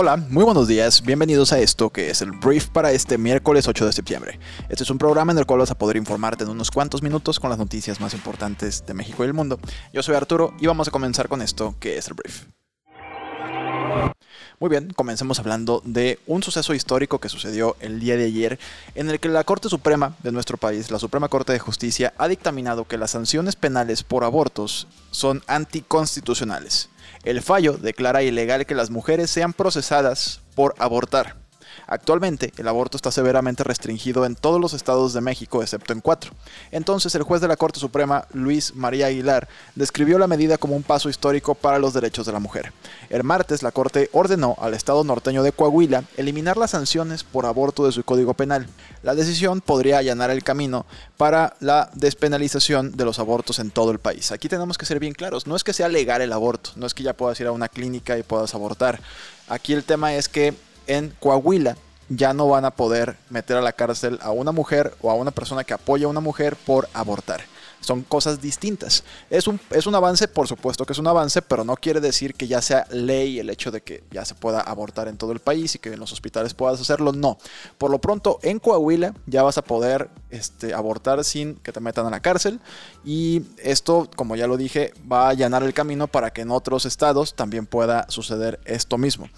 Hola, muy buenos días, bienvenidos a esto que es el brief para este miércoles 8 de septiembre. Este es un programa en el cual vas a poder informarte en unos cuantos minutos con las noticias más importantes de México y el mundo. Yo soy Arturo y vamos a comenzar con esto que es el brief. Muy bien, comencemos hablando de un suceso histórico que sucedió el día de ayer, en el que la Corte Suprema de nuestro país, la Suprema Corte de Justicia, ha dictaminado que las sanciones penales por abortos son anticonstitucionales. El fallo declara ilegal que las mujeres sean procesadas por abortar. Actualmente, el aborto está severamente restringido en todos los estados de México, excepto en cuatro. Entonces, el juez de la Corte Suprema, Luis María Aguilar, describió la medida como un paso histórico para los derechos de la mujer. El martes, la Corte ordenó al estado norteño de Coahuila eliminar las sanciones por aborto de su código penal. La decisión podría allanar el camino para la despenalización de los abortos en todo el país. Aquí tenemos que ser bien claros, no es que sea legal el aborto, no es que ya puedas ir a una clínica y puedas abortar. Aquí el tema es que en Coahuila ya no van a poder meter a la cárcel a una mujer o a una persona que apoya a una mujer por abortar. Son cosas distintas. Es un, es un avance, por supuesto que es un avance, pero no quiere decir que ya sea ley el hecho de que ya se pueda abortar en todo el país y que en los hospitales puedas hacerlo. No. Por lo pronto, en Coahuila ya vas a poder este, abortar sin que te metan a la cárcel. Y esto, como ya lo dije, va a allanar el camino para que en otros estados también pueda suceder esto mismo.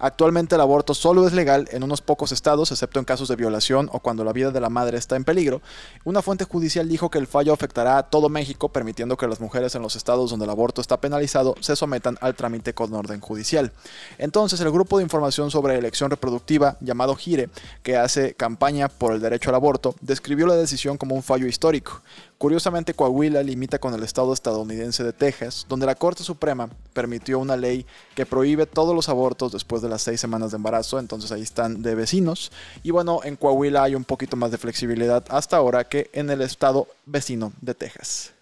Actualmente el aborto solo es legal en unos pocos estados, excepto en casos de violación o cuando la vida de la madre está en peligro. Una fuente judicial dijo que el fallo afectará a todo México, permitiendo que las mujeres en los estados donde el aborto está penalizado se sometan al trámite con orden judicial. Entonces, el grupo de información sobre elección reproductiva, llamado GIRE, que hace campaña por el derecho al aborto, describió la decisión como un fallo histórico. Curiosamente, Coahuila limita con el estado estadounidense de Texas, donde la Corte Suprema permitió una ley que prohíbe todos los abortos después de las seis semanas de embarazo, entonces ahí están de vecinos. Y bueno, en Coahuila hay un poquito más de flexibilidad hasta ahora que en el estado vecino de Texas.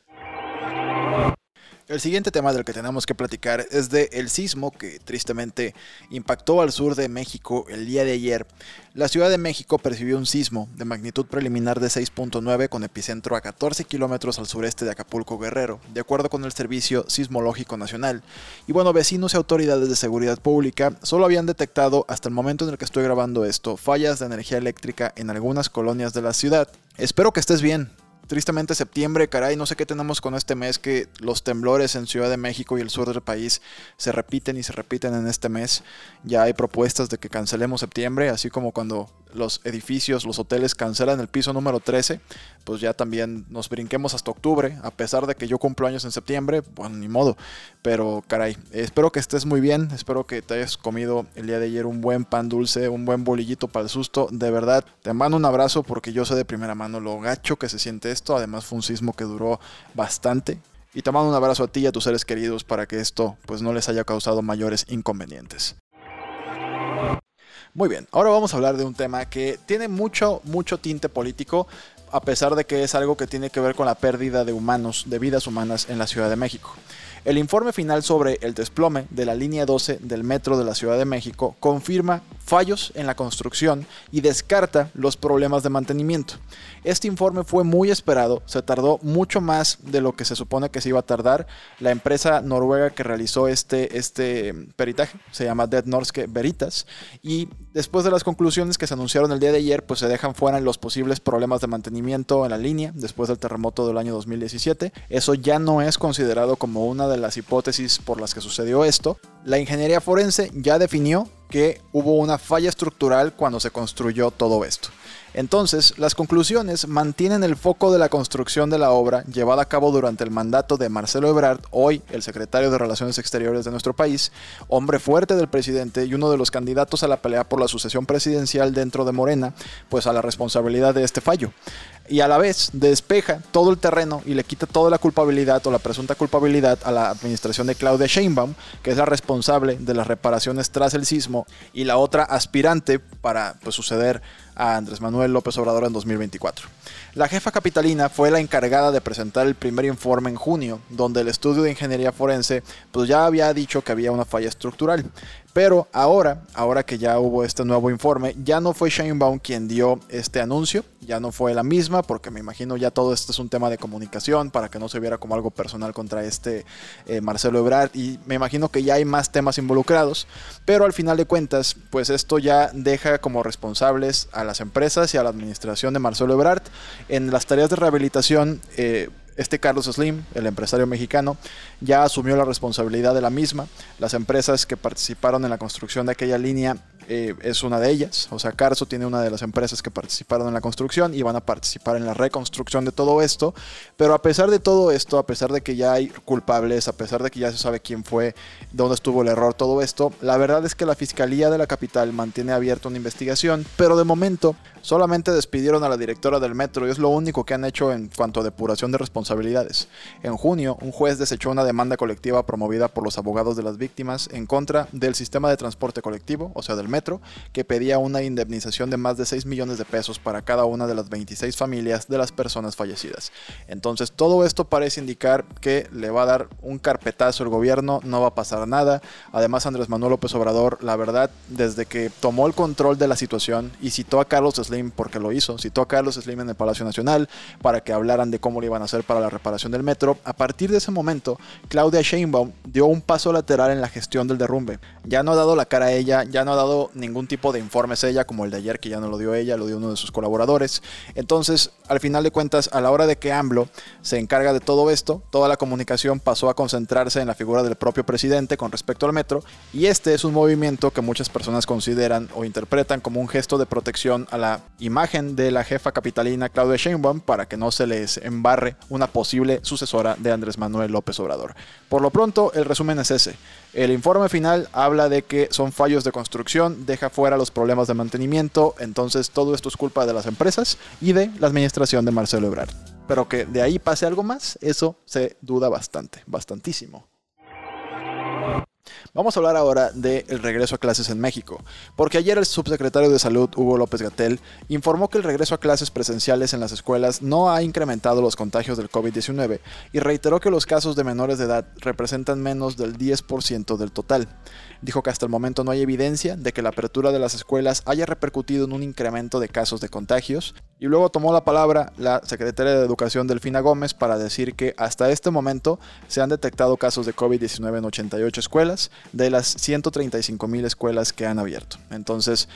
El siguiente tema del que tenemos que platicar es de el sismo que tristemente impactó al sur de México el día de ayer. La Ciudad de México percibió un sismo de magnitud preliminar de 6.9 con epicentro a 14 kilómetros al sureste de Acapulco Guerrero, de acuerdo con el Servicio Sismológico Nacional. Y bueno, vecinos y autoridades de seguridad pública solo habían detectado hasta el momento en el que estoy grabando esto fallas de energía eléctrica en algunas colonias de la ciudad. Espero que estés bien, tristemente septiembre, caray, no sé qué tenemos con este mes, que los temblores en Ciudad de México y el sur del país se repiten y se repiten en este mes. Ya hay propuestas de que cancelemos septiembre, así como cuando los edificios, los hoteles cancelan el piso número 13, pues ya también nos brinquemos hasta octubre, a pesar de que yo cumplo años en septiembre, bueno, ni modo. Pero caray, espero que estés muy bien, espero que te hayas comido el día de ayer un buen pan dulce, un buen bolillito para el susto. De verdad, te mando un abrazo porque yo sé de primera mano lo gacho que se siente esto. Además fue un sismo que duró bastante. Y te mando un abrazo a ti y a tus seres queridos para que esto pues no les haya causado mayores inconvenientes. Muy bien, ahora vamos a hablar de un tema que tiene mucho, mucho tinte político, a pesar de que es algo que tiene que ver con la pérdida de humanos, de vidas humanas en la Ciudad de México. El informe final sobre el desplome de la línea 12 del metro de la Ciudad de México confirma fallos en la construcción y descarta los problemas de mantenimiento. Este informe fue muy esperado, se tardó mucho más de lo que se supone que se iba a tardar. La empresa noruega que realizó este, este peritaje se llama Dead Norske Veritas y después de las conclusiones que se anunciaron el día de ayer, pues se dejan fuera los posibles problemas de mantenimiento en la línea después del terremoto del año 2017. Eso ya no es considerado como una de las hipótesis por las que sucedió esto. La ingeniería forense ya definió que hubo una falla estructural cuando se construyó todo esto. Entonces, las conclusiones mantienen el foco de la construcción de la obra llevada a cabo durante el mandato de Marcelo Ebrard, hoy el secretario de Relaciones Exteriores de nuestro país, hombre fuerte del presidente y uno de los candidatos a la pelea por la sucesión presidencial dentro de Morena, pues a la responsabilidad de este fallo. Y a la vez despeja todo el terreno y le quita toda la culpabilidad o la presunta culpabilidad a la administración de Claudia Sheinbaum, que es la responsable de las reparaciones tras el sismo, y la otra aspirante para pues, suceder a Andrés Manuel López Obrador en 2024. La jefa capitalina fue la encargada de presentar el primer informe en junio, donde el estudio de ingeniería forense pues ya había dicho que había una falla estructural. Pero ahora, ahora que ya hubo este nuevo informe, ya no fue Sheinbaum quien dio este anuncio, ya no fue la misma, porque me imagino ya todo esto es un tema de comunicación para que no se viera como algo personal contra este eh, Marcelo Ebrard y me imagino que ya hay más temas involucrados, pero al final de cuentas, pues esto ya deja como responsables a las empresas y a la administración de Marcelo Ebrard en las tareas de rehabilitación. Eh, este Carlos Slim, el empresario mexicano, ya asumió la responsabilidad de la misma. Las empresas que participaron en la construcción de aquella línea eh, es una de ellas. O sea, Carso tiene una de las empresas que participaron en la construcción y van a participar en la reconstrucción de todo esto. Pero a pesar de todo esto, a pesar de que ya hay culpables, a pesar de que ya se sabe quién fue, dónde estuvo el error, todo esto, la verdad es que la Fiscalía de la capital mantiene abierta una investigación, pero de momento solamente despidieron a la directora del metro y es lo único que han hecho en cuanto a depuración de responsabilidades. En junio, un juez desechó una demanda colectiva promovida por los abogados de las víctimas en contra del sistema de transporte colectivo, o sea, del metro que pedía una indemnización de más de 6 millones de pesos para cada una de las 26 familias de las personas fallecidas. Entonces todo esto parece indicar que le va a dar un carpetazo el gobierno, no va a pasar nada. Además Andrés Manuel López Obrador, la verdad, desde que tomó el control de la situación y citó a Carlos Slim porque lo hizo, citó a Carlos Slim en el Palacio Nacional para que hablaran de cómo lo iban a hacer para la reparación del metro, a partir de ese momento Claudia Sheinbaum dio un paso lateral en la gestión del derrumbe. Ya no ha dado la cara a ella, ya no ha dado ningún tipo de informes ella, como el de ayer que ya no lo dio ella, lo dio uno de sus colaboradores. Entonces, al final de cuentas, a la hora de que AMLO se encarga de todo esto, toda la comunicación pasó a concentrarse en la figura del propio presidente con respecto al metro, y este es un movimiento que muchas personas consideran o interpretan como un gesto de protección a la imagen de la jefa capitalina Claudia Sheinbaum para que no se les embarre una posible sucesora de Andrés Manuel López Obrador. Por lo pronto, el resumen es ese. El informe final habla de que son fallos de construcción, deja fuera los problemas de mantenimiento, entonces todo esto es culpa de las empresas y de la administración de Marcelo Ebrard. Pero que de ahí pase algo más, eso se duda bastante, bastantísimo. Vamos a hablar ahora del regreso a clases en México, porque ayer el subsecretario de Salud, Hugo López Gatel, informó que el regreso a clases presenciales en las escuelas no ha incrementado los contagios del COVID-19 y reiteró que los casos de menores de edad representan menos del 10% del total. Dijo que hasta el momento no hay evidencia de que la apertura de las escuelas haya repercutido en un incremento de casos de contagios. Y luego tomó la palabra la secretaria de Educación Delfina Gómez para decir que hasta este momento se han detectado casos de COVID-19 en 88 escuelas de las 135 mil escuelas que han abierto. Entonces,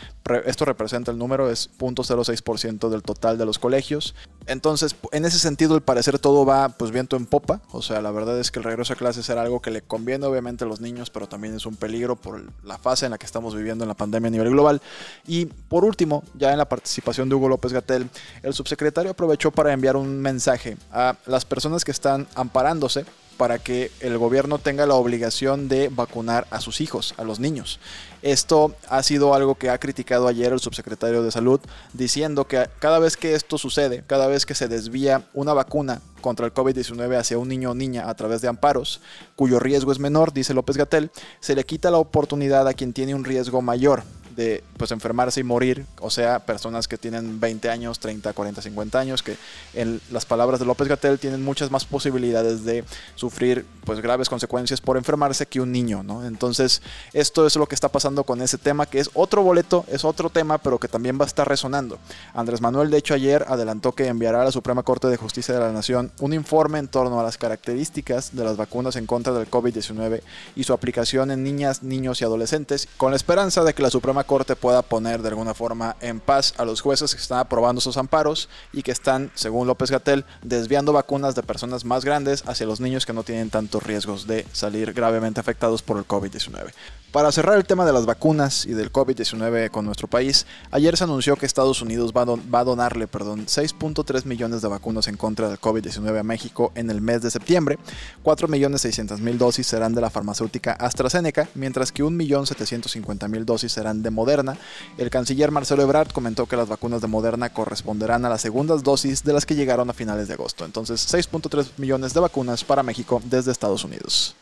esto representa el número, es 0.06% del total de los colegios. Entonces, en ese sentido, al parecer todo va pues viento en popa. O sea, la verdad es que el regreso a clases era algo que le conviene obviamente a los niños, pero también es un peligro por la fase en la que estamos viviendo en la pandemia a nivel global. Y por último, ya en la participación de Hugo López Gatel, el subsecretario aprovechó para enviar un mensaje a las personas que están amparándose para que el gobierno tenga la obligación de vacunar a sus hijos, a los niños. Esto ha sido algo que ha criticado ayer el subsecretario de Salud, diciendo que cada vez que esto sucede, cada vez que se desvía una vacuna contra el COVID-19 hacia un niño o niña a través de amparos, cuyo riesgo es menor, dice López Gatel, se le quita la oportunidad a quien tiene un riesgo mayor de pues enfermarse y morir, o sea, personas que tienen 20 años, 30, 40, 50 años, que en las palabras de López Gatel tienen muchas más posibilidades de sufrir pues graves consecuencias por enfermarse que un niño, ¿no? Entonces, esto es lo que está pasando con ese tema, que es otro boleto, es otro tema, pero que también va a estar resonando. Andrés Manuel, de hecho, ayer adelantó que enviará a la Suprema Corte de Justicia de la Nación un informe en torno a las características de las vacunas en contra del COVID-19 y su aplicación en niñas, niños y adolescentes, con la esperanza de que la Suprema Corte pueda poner de alguna forma en paz a los jueces que están aprobando sus amparos y que están, según López Gatel, desviando vacunas de personas más grandes hacia los niños que no tienen tantos riesgos de salir gravemente afectados por el COVID-19. Para cerrar el tema de las vacunas y del COVID-19 con nuestro país, ayer se anunció que Estados Unidos va a, donarle 6.3 millones de vacunas en contra del COVID-19 a México en el mes de septiembre. 4.600.000 dosis serán de la farmacéutica AstraZeneca, mientras que 1.750.000 dosis serán de Moderna. El canciller Marcelo Ebrard comentó que las vacunas de Moderna corresponderán a las segundas dosis de las que llegaron a finales de agosto. Entonces, 6.3 millones de vacunas para México desde Estados Unidos.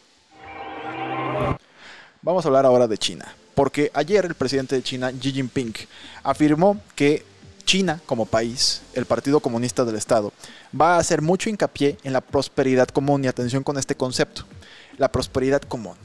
Vamos a hablar ahora de China, porque ayer el presidente de China, Xi Jinping, afirmó que China como país, el Partido Comunista del Estado, va a hacer mucho hincapié en la prosperidad común y atención con este concepto, la prosperidad común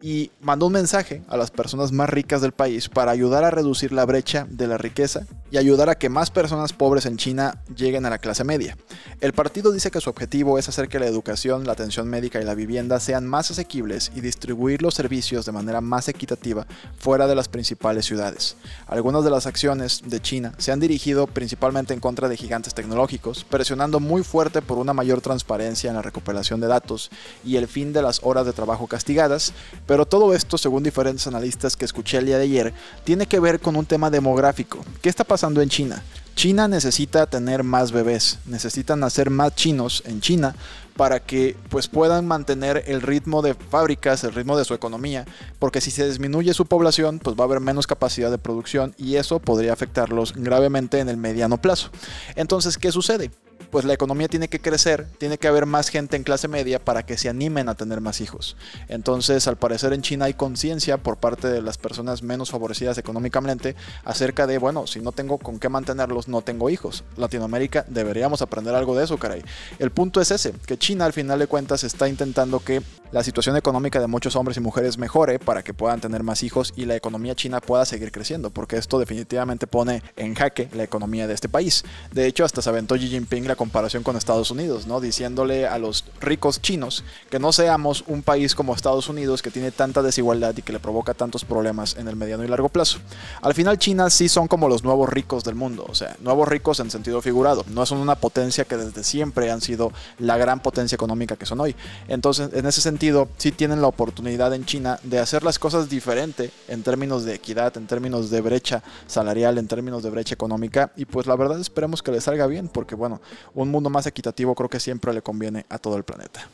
y mandó un mensaje a las personas más ricas del país para ayudar a reducir la brecha de la riqueza y ayudar a que más personas pobres en China lleguen a la clase media. El partido dice que su objetivo es hacer que la educación, la atención médica y la vivienda sean más asequibles y distribuir los servicios de manera más equitativa fuera de las principales ciudades. Algunas de las acciones de China se han dirigido principalmente en contra de gigantes tecnológicos, presionando muy fuerte por una mayor transparencia en la recuperación de datos y el fin de las horas de trabajo castigadas, pero todo esto, según diferentes analistas que escuché el día de ayer, tiene que ver con un tema demográfico. ¿Qué está pasando en China? China necesita tener más bebés, necesitan hacer más chinos en China para que pues puedan mantener el ritmo de fábricas, el ritmo de su economía, porque si se disminuye su población, pues va a haber menos capacidad de producción y eso podría afectarlos gravemente en el mediano plazo. Entonces, ¿qué sucede? Pues la economía tiene que crecer, tiene que haber más gente en clase media para que se animen a tener más hijos. Entonces, al parecer en China hay conciencia por parte de las personas menos favorecidas económicamente acerca de, bueno, si no tengo con qué mantenerlos, no tengo hijos. Latinoamérica deberíamos aprender algo de eso, caray. El punto es ese, que China al final de cuentas está intentando que la situación económica de muchos hombres y mujeres mejore para que puedan tener más hijos y la economía china pueda seguir creciendo, porque esto definitivamente pone en jaque la economía de este país. De hecho, hasta se aventó Xi Jinping la comparación con Estados Unidos, ¿no? Diciéndole a los ricos chinos que no seamos un país como Estados Unidos que tiene tanta desigualdad y que le provoca tantos problemas en el mediano y largo plazo. Al final China sí son como los nuevos ricos del mundo, o sea, nuevos ricos en sentido figurado, no son una potencia que desde siempre han sido la gran potencia económica que son hoy. Entonces, en ese sentido, sí tienen la oportunidad en China de hacer las cosas diferente en términos de equidad, en términos de brecha salarial, en términos de brecha económica y pues la verdad esperemos que les salga bien porque bueno, un mundo más equitativo creo que siempre le conviene a todo el planeta.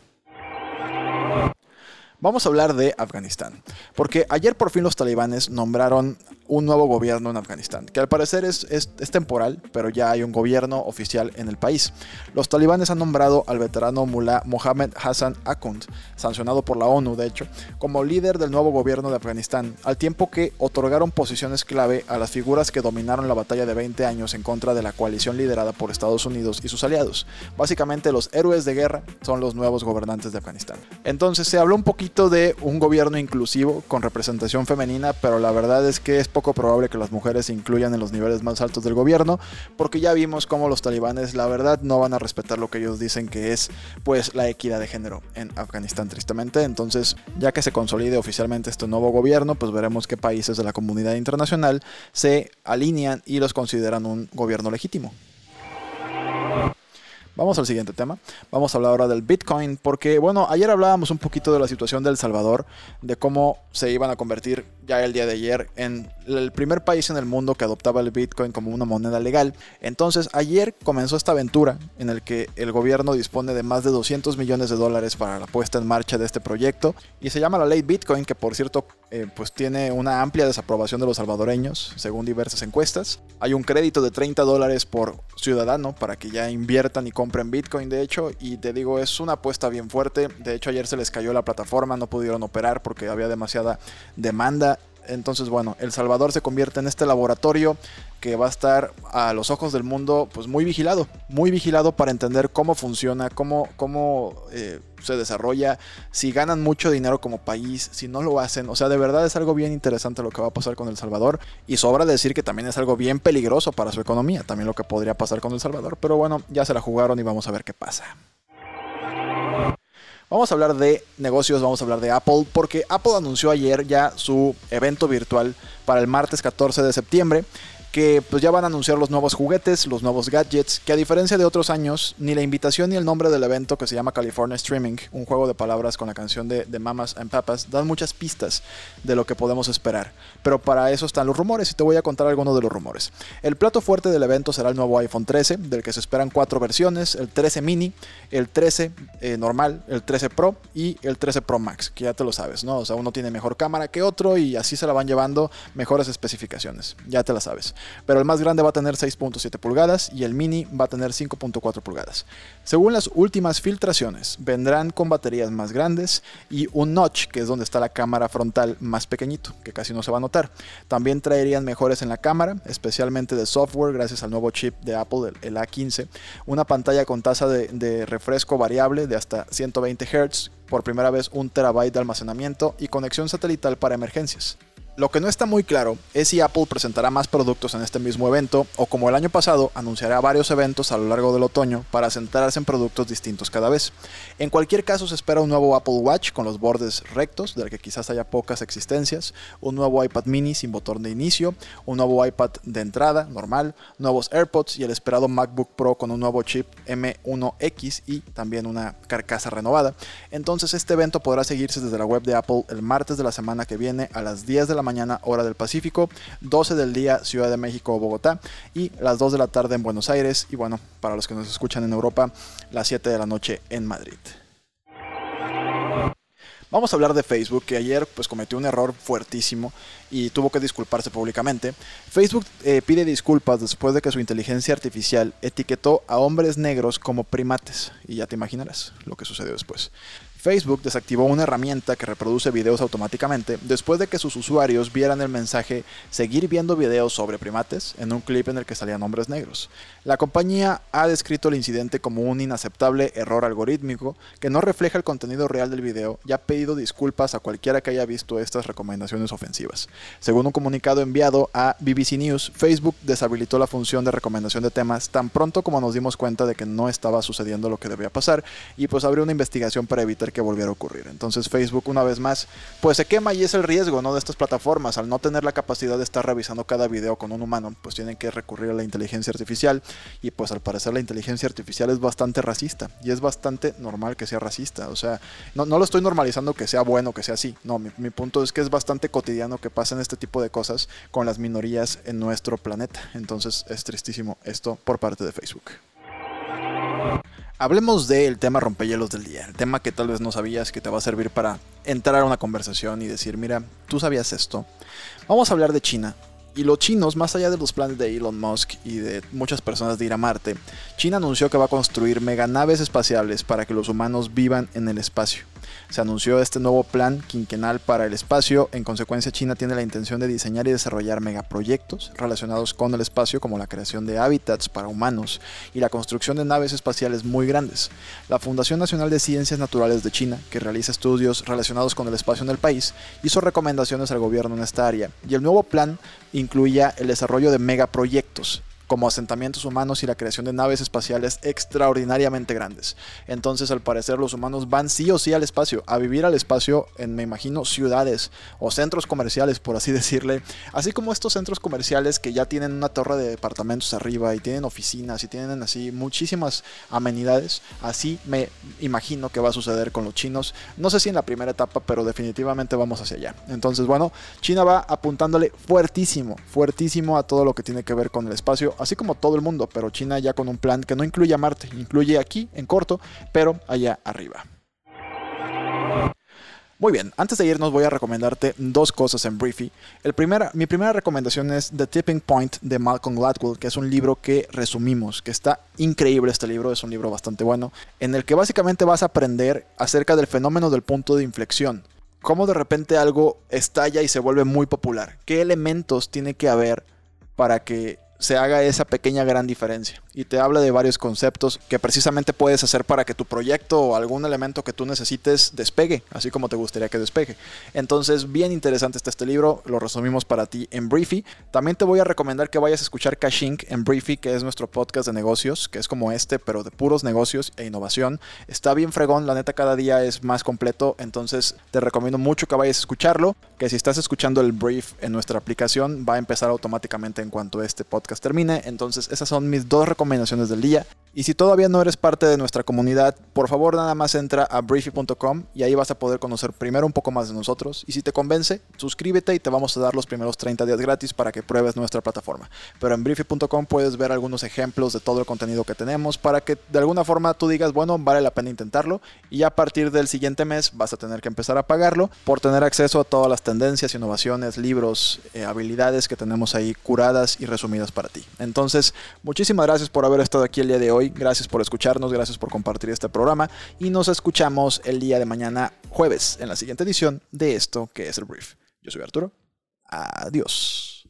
Vamos a hablar de Afganistán, porque ayer por fin los talibanes nombraron un nuevo gobierno en Afganistán, que al parecer es, es, temporal, pero ya hay un gobierno oficial en el país. Los talibanes han nombrado al veterano mullah Mohammed Hassan Akund, sancionado por la ONU de hecho, como líder del nuevo gobierno de Afganistán, al tiempo que otorgaron posiciones clave a las figuras que dominaron la batalla de 20 años en contra de la coalición liderada por Estados Unidos y sus aliados. Básicamente los héroes de guerra son los nuevos gobernantes de Afganistán. Entonces se habló un poquito de un gobierno inclusivo con representación femenina, pero la verdad es que es poco probable que las mujeres se incluyan en los niveles más altos del gobierno, porque ya vimos cómo los talibanes, la verdad, no van a respetar lo que ellos dicen que es, pues, la equidad de género en Afganistán, tristemente. Entonces, ya que se consolide oficialmente este nuevo gobierno, pues veremos qué países de la comunidad internacional se alinean y los consideran un gobierno legítimo. Vamos al siguiente tema. Vamos a hablar ahora del Bitcoin, porque bueno, ayer hablábamos un poquito de la situación del Salvador, de cómo se iban a convertir ya el día de ayer en el primer país en el mundo que adoptaba el Bitcoin como una moneda legal. Entonces, ayer comenzó esta aventura en el que el gobierno dispone de más de 200 millones de dólares para la puesta en marcha de este proyecto y se llama la ley Bitcoin, que por cierto, eh, pues tiene una amplia desaprobación de los salvadoreños, según diversas encuestas. Hay un crédito de 30 dólares por ciudadano para que ya inviertan y compren Bitcoin, de hecho, y te digo, es una apuesta bien fuerte. De hecho, ayer se les cayó la plataforma, no pudieron operar porque había demasiada demanda entonces, bueno, El Salvador se convierte en este laboratorio que va a estar a los ojos del mundo, pues muy vigilado, muy vigilado para entender cómo funciona, cómo, cómo eh, se desarrolla, si ganan mucho dinero como país, si no lo hacen. O sea, de verdad es algo bien interesante lo que va a pasar con El Salvador. Y sobra decir que también es algo bien peligroso para su economía, también lo que podría pasar con El Salvador. Pero bueno, ya se la jugaron y vamos a ver qué pasa. Vamos a hablar de negocios, vamos a hablar de Apple, porque Apple anunció ayer ya su evento virtual para el martes 14 de septiembre que pues ya van a anunciar los nuevos juguetes, los nuevos gadgets, que a diferencia de otros años, ni la invitación ni el nombre del evento que se llama California Streaming, un juego de palabras con la canción de, Mamas and Papas, dan muchas pistas de lo que podemos esperar. Pero para eso están los rumores y te voy a contar algunos de los rumores. El plato fuerte del evento será el nuevo iPhone 13, del que se esperan cuatro versiones, el 13 mini, el 13 eh, normal, el 13 Pro y el 13 Pro Max, que ya te lo sabes, ¿no? O sea, uno tiene mejor cámara que otro y así se la van llevando mejores especificaciones, ya te la sabes. Pero el más grande va a tener 6.7 pulgadas y el mini va a tener 5.4 pulgadas. Según las últimas filtraciones, vendrán con baterías más grandes y un notch, que es donde está la cámara frontal más pequeñito, que casi no se va a notar. También traerían mejores en la cámara, especialmente de software gracias al nuevo chip de Apple, el A15, una pantalla con tasa de, refresco variable de hasta 120 Hz, por primera vez un terabyte de almacenamiento y conexión satelital para emergencias. Lo que no está muy claro es si Apple presentará más productos en este mismo evento o como el año pasado anunciará varios eventos a lo largo del otoño para centrarse en productos distintos cada vez. En cualquier caso se espera un nuevo Apple Watch con los bordes rectos, del que quizás haya pocas existencias, un nuevo iPad mini sin botón de inicio, un nuevo iPad de entrada normal, nuevos AirPods y el esperado MacBook Pro con un nuevo chip M1X y también una carcasa renovada. Entonces este evento podrá seguirse desde la web de Apple el martes de la semana que viene a las 10 de la mañana hora del Pacífico, 12 del día Ciudad de México o Bogotá y las 2 de la tarde en Buenos Aires y bueno, para los que nos escuchan en Europa, las 7 de la noche en Madrid. Vamos a hablar de Facebook, que ayer pues cometió un error fuertísimo y tuvo que disculparse públicamente. Facebook eh, pide disculpas después de que su inteligencia artificial etiquetó a hombres negros como primates. Y ya te imaginarás lo que sucedió después. Facebook desactivó una herramienta que reproduce videos automáticamente después de que sus usuarios vieran el mensaje seguir viendo videos sobre primates en un clip en el que salían hombres negros. La compañía ha descrito el incidente como un inaceptable error algorítmico que no refleja el contenido real del video y ha pedido disculpas a cualquiera que haya visto estas recomendaciones ofensivas. Según un comunicado enviado a BBC News, Facebook deshabilitó la función de recomendación de temas tan pronto como nos dimos cuenta de que no estaba sucediendo lo que debía pasar y pues abrió una investigación para evitar que volviera a ocurrir. Entonces Facebook una vez más pues se quema y es el riesgo ¿no? de estas plataformas. Al no tener la capacidad de estar revisando cada video con un humano, pues tienen que recurrir a la inteligencia artificial y pues al parecer la inteligencia artificial es bastante racista y es bastante normal que sea racista. O sea, no, lo estoy normalizando que sea bueno, que sea así. No, mi punto es que es bastante cotidiano que pasen este tipo de cosas con las minorías en nuestro planeta. Entonces es tristísimo esto por parte de Facebook. Hablemos del tema rompehielos del día, el tema que tal vez no sabías que te va a servir para entrar a una conversación y decir, mira, tú sabías esto. Vamos a hablar de China. Y los chinos, más allá de los planes de Elon Musk y de muchas personas de ir a Marte, China anunció que va a construir meganaves espaciales para que los humanos vivan en el espacio. Se anunció este nuevo plan quinquenal para el espacio. En consecuencia, China tiene la intención de diseñar y desarrollar megaproyectos relacionados con el espacio, como la creación de hábitats para humanos y la construcción de naves espaciales muy grandes. La Fundación Nacional de Ciencias Naturales de China, que realiza estudios relacionados con el espacio en el país, hizo recomendaciones al gobierno en esta área. Y el nuevo plan incluía el desarrollo de megaproyectos como asentamientos humanos y la creación de naves espaciales extraordinariamente grandes. Entonces, al parecer, los humanos van sí o sí al espacio, a vivir al espacio en, me imagino, ciudades o centros comerciales, por así decirle, así como estos centros comerciales que ya tienen una torre de departamentos arriba y tienen oficinas y tienen así muchísimas amenidades. Así me imagino que va a suceder con los chinos. No sé si en la primera etapa, pero definitivamente vamos hacia allá. Entonces, bueno, China va apuntándole fuertísimo, fuertísimo a todo lo que tiene que ver con el espacio así como todo el mundo, pero China ya con un plan que no incluye a Marte, incluye aquí en corto, pero allá arriba. Muy bien, antes de irnos voy a recomendarte dos cosas en Briefy. El mi primera recomendación es The Tipping Point de Malcolm Gladwell, que es un libro que resumimos, que está increíble este libro, es un libro bastante bueno, en el que básicamente vas a aprender acerca del fenómeno del punto de inflexión. Cómo de repente algo estalla y se vuelve muy popular. ¿Qué elementos tiene que haber para que se haga esa pequeña gran diferencia. Y te habla de varios conceptos que precisamente puedes hacer para que tu proyecto o algún elemento que tú necesites despegue, así como te gustaría que despegue. Entonces, bien interesante está este libro, lo resumimos para ti en Briefy. También te voy a recomendar que vayas a escuchar Cashink en Briefy, que es nuestro podcast de negocios, que es como este, pero de puros negocios e innovación. Está bien fregón, la neta cada día es más completo, entonces te recomiendo mucho que vayas a escucharlo, que si estás escuchando el brief en nuestra aplicación va a empezar automáticamente en cuanto este podcast podcast termine. Entonces esas son mis dos recomendaciones del día. Y si todavía no eres parte de nuestra comunidad, por favor nada más entra a briefy.com y ahí vas a poder conocer primero un poco más de nosotros. Y si te convence, suscríbete y te vamos a dar los primeros 30 días gratis para que pruebes nuestra plataforma. Pero en briefy.com puedes ver algunos ejemplos de todo el contenido que tenemos para que de alguna forma tú digas, bueno, vale la pena intentarlo. Y a partir del siguiente mes vas a tener que empezar a pagarlo por tener acceso a todas las tendencias, innovaciones, libros, eh, habilidades que tenemos ahí curadas y resumidas para ti. Entonces, muchísimas gracias por haber estado aquí el día de hoy gracias por escucharnos, gracias por compartir este programa y nos escuchamos el día de mañana jueves en la siguiente edición de esto que es el brief. Yo soy Arturo. Adiós.